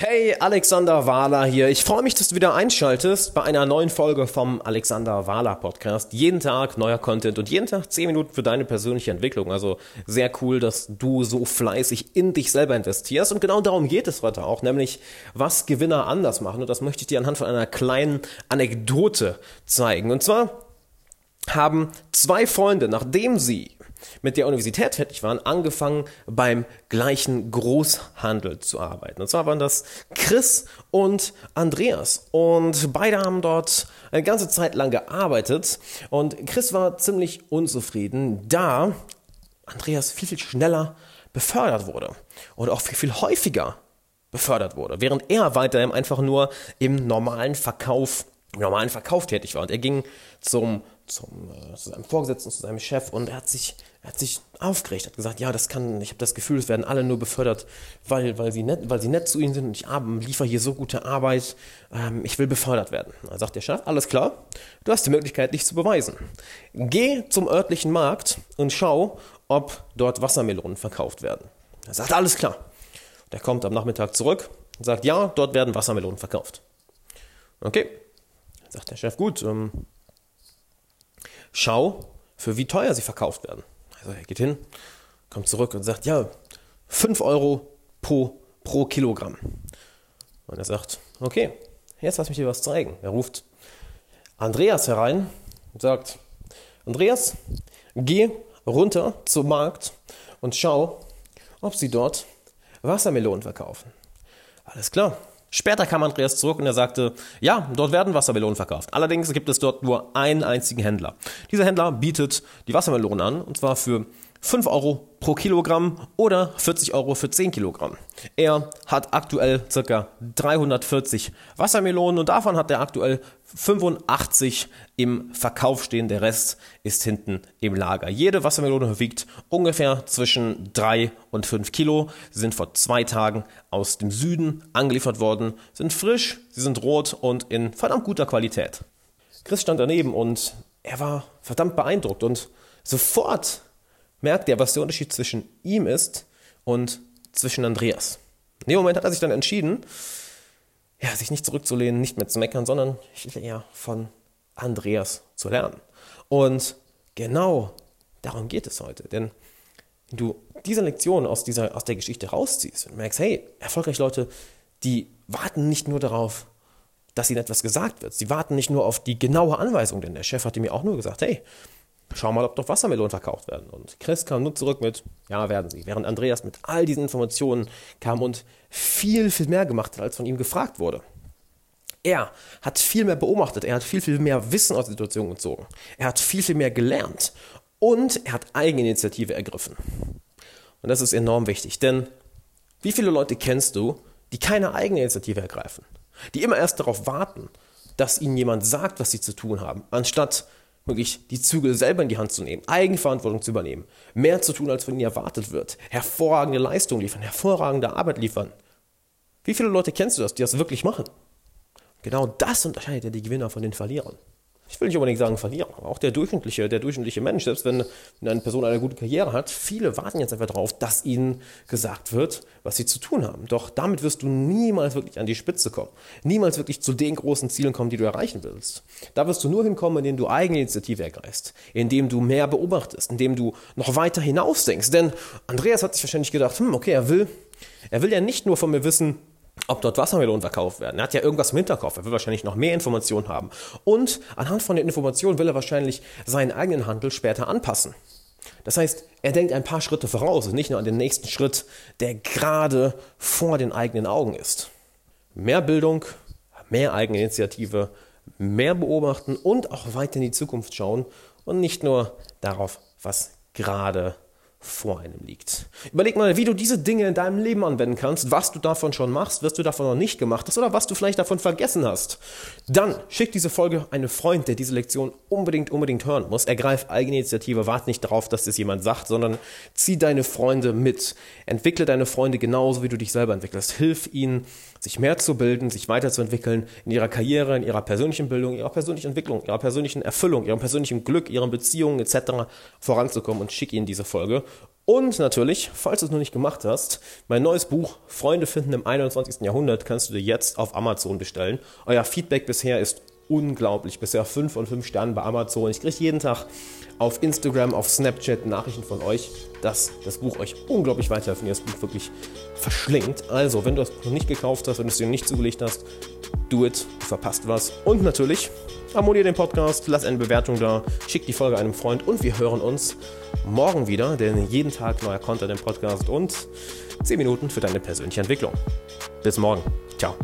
Hey, Alexander Wahler hier. Ich freue mich, dass du wieder einschaltest bei einer neuen Folge vom Alexander Wahler Podcast. Jeden Tag neuer Content und jeden Tag 10 Minuten für deine persönliche Entwicklung. Also sehr cool, dass du so fleißig in dich selber investierst. Und genau darum geht es heute auch, nämlich was Gewinner anders machen. Und das möchte ich dir anhand von einer kleinen Anekdote zeigen. Und zwar haben zwei Freunde, nachdem sie mit der Universität fertig waren, angefangen beim gleichen Großhandel zu arbeiten. Und zwar waren das Chris und Andreas. Und beide haben dort eine ganze Zeit lang gearbeitet. Und Chris war ziemlich unzufrieden, da Andreas viel, viel schneller befördert wurde. Und auch viel, viel häufiger befördert wurde. Während er weiterhin einfach nur im normalen Verkauf normalen Verkauf tätig war. Und er ging zum zum, äh, zu seinem Vorgesetzten, zu seinem Chef und er hat sich, er hat sich aufgeregt, hat gesagt, ja, das kann, ich habe das Gefühl, es werden alle nur befördert, weil, weil, sie nett, weil sie nett zu ihnen sind und ich liefere hier so gute Arbeit, ähm, ich will befördert werden. Da sagt der Chef, alles klar, du hast die Möglichkeit, dich zu beweisen. Geh zum örtlichen Markt und schau, ob dort Wassermelonen verkauft werden. Er sagt, alles klar. Der kommt am Nachmittag zurück und sagt, ja, dort werden Wassermelonen verkauft. Okay, sagt der Chef, gut, ähm, schau, für wie teuer sie verkauft werden. Also er geht hin, kommt zurück und sagt, ja, 5 Euro pro, pro Kilogramm. Und er sagt, okay, jetzt lass mich dir was zeigen. Er ruft Andreas herein und sagt, Andreas, geh runter zum Markt und schau, ob sie dort Wassermelonen verkaufen. Alles klar. Später kam Andreas zurück und er sagte, ja, dort werden Wassermelonen verkauft. Allerdings gibt es dort nur einen einzigen Händler. Dieser Händler bietet die Wassermelonen an, und zwar für 5 Euro pro Kilogramm oder 40 Euro für 10 Kilogramm. Er hat aktuell ca. 340 Wassermelonen und davon hat er aktuell 85 im Verkauf stehen. Der Rest ist hinten im Lager. Jede Wassermelone wiegt ungefähr zwischen 3 und 5 Kilo. Sie sind vor zwei Tagen aus dem Süden angeliefert worden, sind frisch, sie sind rot und in verdammt guter Qualität. Chris stand daneben und er war verdammt beeindruckt und sofort merkt er, was der Unterschied zwischen ihm ist und zwischen Andreas. In dem Moment hat er sich dann entschieden, ja, sich nicht zurückzulehnen, nicht mehr zu meckern, sondern eher von Andreas zu lernen. Und genau darum geht es heute. Denn wenn du diese Lektion aus, dieser, aus der Geschichte rausziehst und merkst, hey, erfolgreiche Leute, die warten nicht nur darauf, dass ihnen etwas gesagt wird. Sie warten nicht nur auf die genaue Anweisung, denn der Chef hatte mir auch nur gesagt, hey, schau mal, ob doch Wassermelonen verkauft werden. Und Chris kam nur zurück mit, ja, werden sie. Während Andreas mit all diesen Informationen kam und viel, viel mehr gemacht hat, als von ihm gefragt wurde. Er hat viel mehr beobachtet, er hat viel, viel mehr Wissen aus der Situation gezogen. Er hat viel, viel mehr gelernt und er hat Eigeninitiative ergriffen. Und das ist enorm wichtig, denn wie viele Leute kennst du, die keine Eigeninitiative ergreifen? Die immer erst darauf warten, dass ihnen jemand sagt, was sie zu tun haben, anstatt wirklich die Zügel selber in die Hand zu nehmen, Eigenverantwortung zu übernehmen, mehr zu tun, als von ihnen erwartet wird, hervorragende Leistung liefern, hervorragende Arbeit liefern. Wie viele Leute kennst du das, die das wirklich machen? Genau das unterscheidet ja die Gewinner von den Verlierern ich will nicht unbedingt sagen verlieren, aber auch der durchschnittliche, der durchschnittliche Mensch, selbst wenn, eine Person eine gute Karriere hat, viele warten jetzt einfach darauf, dass ihnen gesagt wird, was sie zu tun haben. Doch damit wirst du niemals wirklich an die Spitze kommen. Niemals wirklich zu den großen Zielen kommen, die du erreichen willst. Da wirst du nur hinkommen, indem du eigene Initiative ergreifst, indem du mehr beobachtest, indem du noch weiter hinausdenkst. Denn Andreas hat sich wahrscheinlich gedacht, hm, okay, er will, er will ja nicht nur von mir wissen, ob dort Wassermelonen verkauft werden. Er hat ja irgendwas im Hinterkopf. Er will wahrscheinlich noch mehr Informationen haben. Und anhand von den Informationen will er wahrscheinlich seinen eigenen Handel später anpassen. Das heißt, er denkt ein paar Schritte voraus und nicht nur an den nächsten Schritt, der gerade vor den eigenen Augen ist. Mehr Bildung, mehr Eigeninitiative, mehr beobachten und auch weiter in die Zukunft schauen und nicht nur darauf, was gerade vor einem liegt. Überleg mal, wie du diese Dinge in deinem Leben anwenden kannst, was du davon schon machst, was du davon noch nicht gemacht hast oder was du vielleicht davon vergessen hast. Dann schick diese Folge einem Freund, der diese Lektion unbedingt, unbedingt hören muss. Ergreif Eigeninitiative, warte nicht darauf, dass das jemand sagt, sondern zieh deine Freunde mit. Entwickle deine Freunde genauso, wie du dich selber entwickelst. Hilf ihnen, sich mehr zu bilden, sich weiterzuentwickeln in ihrer Karriere, in ihrer persönlichen Bildung, ihrer persönlichen Entwicklung, ihrer persönlichen Erfüllung, ihrem persönlichen Glück, ihren Beziehungen etc. voranzukommen und schick ihnen diese Folge. Und natürlich, falls du es noch nicht gemacht hast, mein neues Buch Freunde finden im 21. Jahrhundert kannst du dir jetzt auf Amazon bestellen. Euer Feedback bisher ist unglaublich. Bisher 5 von 5 Sternen bei Amazon. Ich kriege jeden Tag auf Instagram, auf Snapchat Nachrichten von euch, dass das Buch euch unglaublich weiterhilft und ihr das Buch wirklich verschlingt. Also, wenn du das Buch noch nicht gekauft hast, wenn du es dir nicht zugelegt hast, do it, du verpasst was. Und natürlich, abonniere den Podcast, lass eine Bewertung da, schick die Folge einem Freund und wir hören uns morgen wieder, denn jeden Tag neuer Content im Podcast und 10 Minuten für deine persönliche Entwicklung. Bis morgen. Ciao.